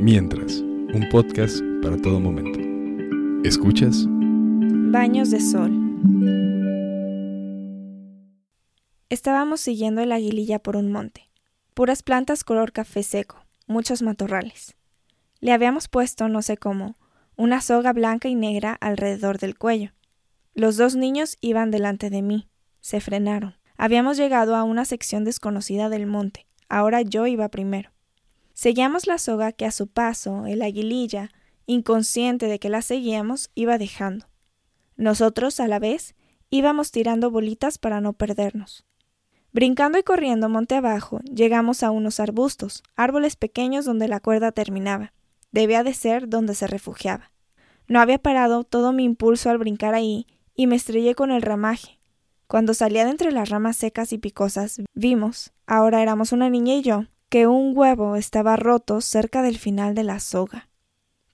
Mientras, un podcast para todo momento. ¿Escuchas? Baños de sol. Estábamos siguiendo el aguililla por un monte. Puras plantas color café seco, muchos matorrales. Le habíamos puesto, no sé cómo, una soga blanca y negra alrededor del cuello. Los dos niños iban delante de mí. Se frenaron. Habíamos llegado a una sección desconocida del monte. Ahora yo iba primero. Seguíamos la soga que a su paso el aguililla, inconsciente de que la seguíamos, iba dejando. Nosotros, a la vez, íbamos tirando bolitas para no perdernos. Brincando y corriendo monte abajo, llegamos a unos arbustos, árboles pequeños donde la cuerda terminaba. Debía de ser donde se refugiaba. No había parado todo mi impulso al brincar ahí y me estrellé con el ramaje. Cuando salía de entre las ramas secas y picosas, vimos, ahora éramos una niña y yo, que un huevo estaba roto cerca del final de la soga.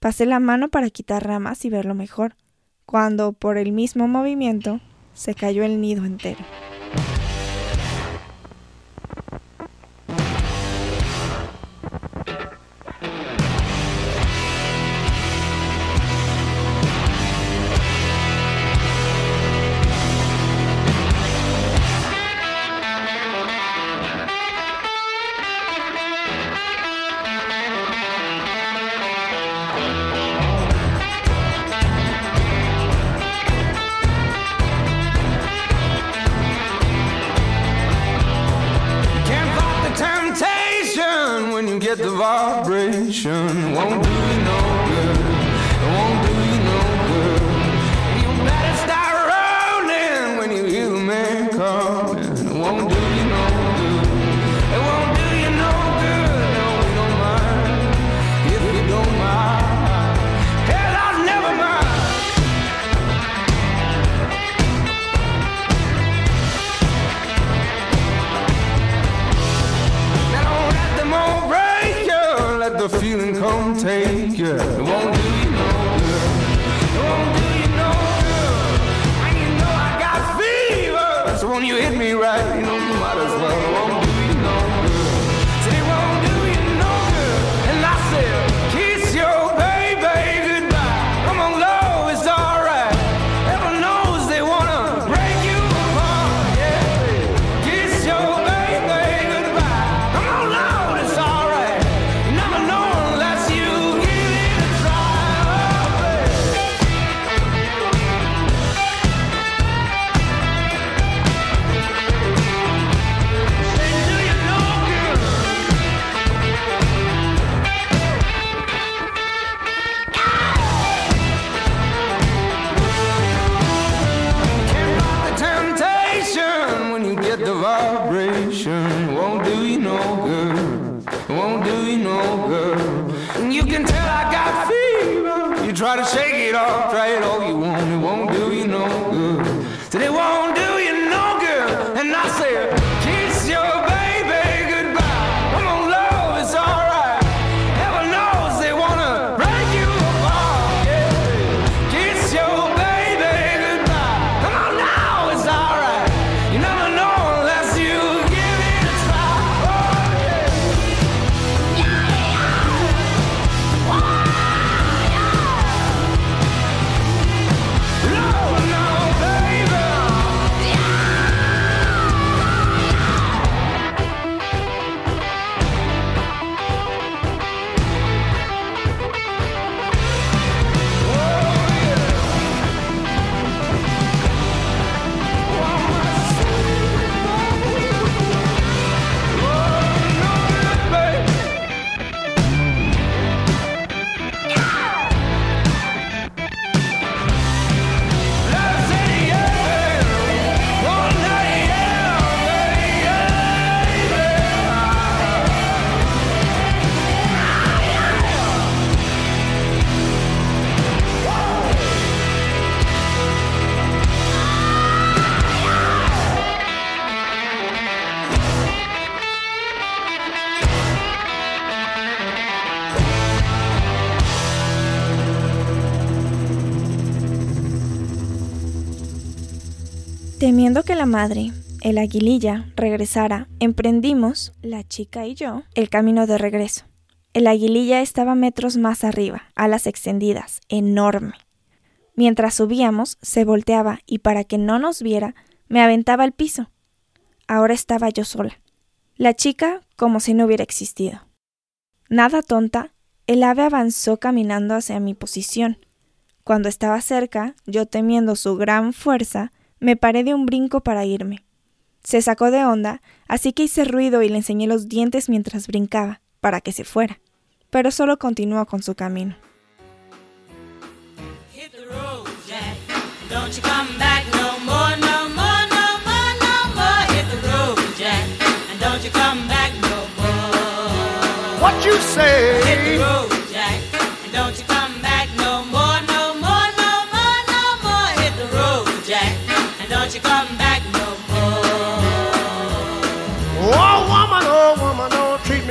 Pasé la mano para quitar ramas y verlo mejor, cuando, por el mismo movimiento, se cayó el nido entero. attention won't do. You hit me right, you know you might as well. Temiendo que la madre, el aguililla, regresara, emprendimos, la chica y yo, el camino de regreso. El aguililla estaba metros más arriba, alas extendidas, enorme. Mientras subíamos, se volteaba y para que no nos viera, me aventaba al piso. Ahora estaba yo sola. La chica como si no hubiera existido. Nada tonta, el ave avanzó caminando hacia mi posición. Cuando estaba cerca, yo temiendo su gran fuerza, me paré de un brinco para irme. Se sacó de onda, así que hice ruido y le enseñé los dientes mientras brincaba, para que se fuera. Pero solo continuó con su camino. Hit the road,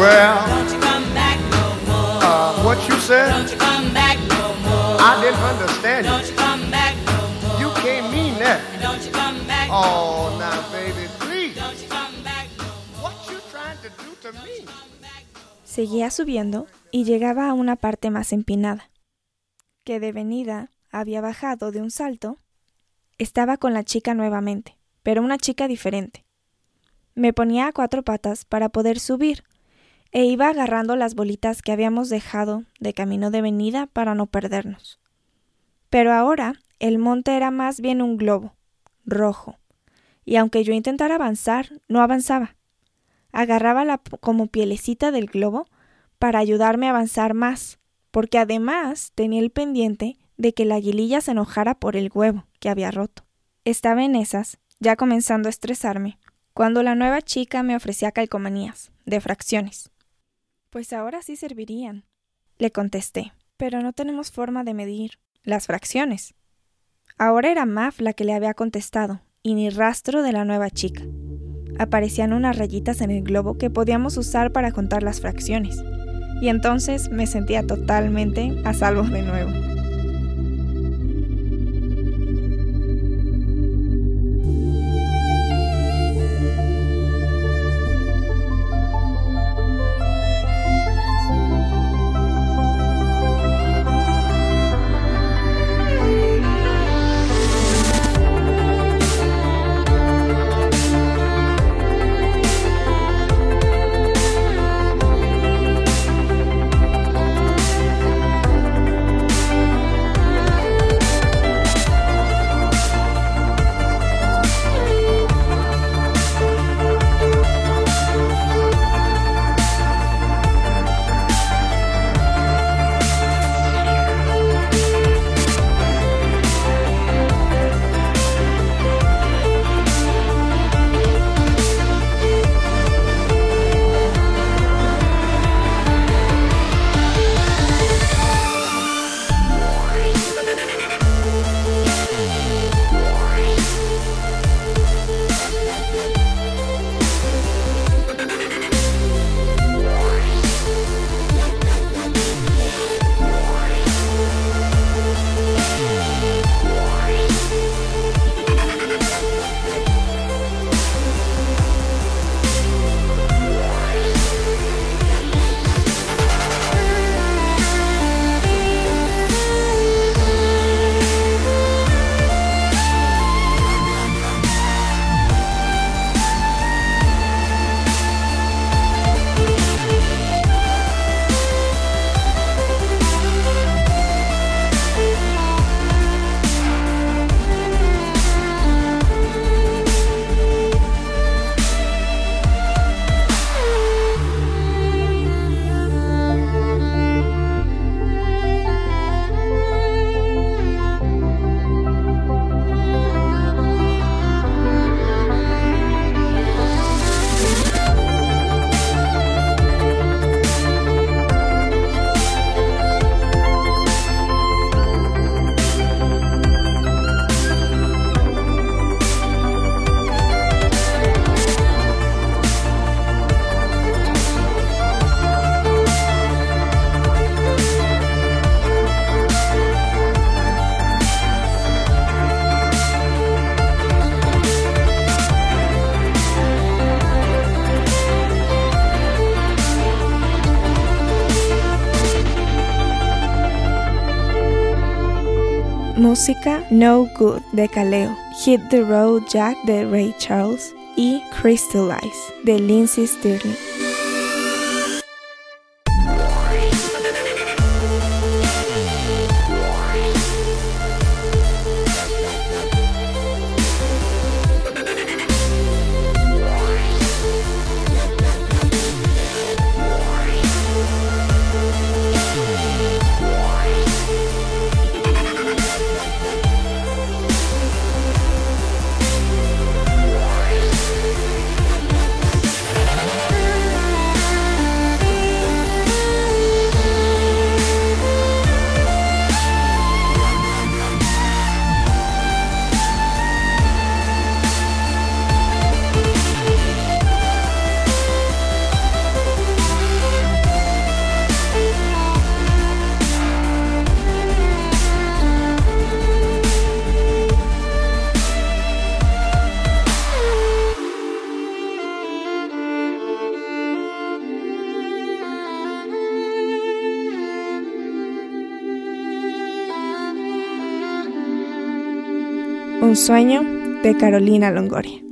Well, Don't you come back no more. uh, what you said? Don't you come back no more. I didn't understand Don't you. you come back no more. You can't mean that. And don't you come back. Oh, now, baby, please. Don't you come back no more. What you trying to do to me? Seguía subiendo y llegaba a una parte más empinada, que de venida había bajado de un salto. Estaba con la chica nuevamente, pero una chica diferente. Me ponía a cuatro patas para poder subir, e iba agarrando las bolitas que habíamos dejado de camino de venida para no perdernos. Pero ahora el monte era más bien un globo, rojo, y aunque yo intentara avanzar, no avanzaba agarraba la como pielecita del globo para ayudarme a avanzar más, porque además tenía el pendiente de que la aguililla se enojara por el huevo que había roto. Estaba en esas, ya comenzando a estresarme, cuando la nueva chica me ofrecía calcomanías, de fracciones. Pues ahora sí servirían, le contesté, pero no tenemos forma de medir las fracciones. Ahora era Maf la que le había contestado, y ni rastro de la nueva chica aparecían unas rayitas en el globo que podíamos usar para contar las fracciones. Y entonces me sentía totalmente a salvo de nuevo. Música No Good de Kaleo, Hit the Road Jack de Ray Charles y Crystallize de Lindsey Stirling. Un sueño de Carolina Longoria.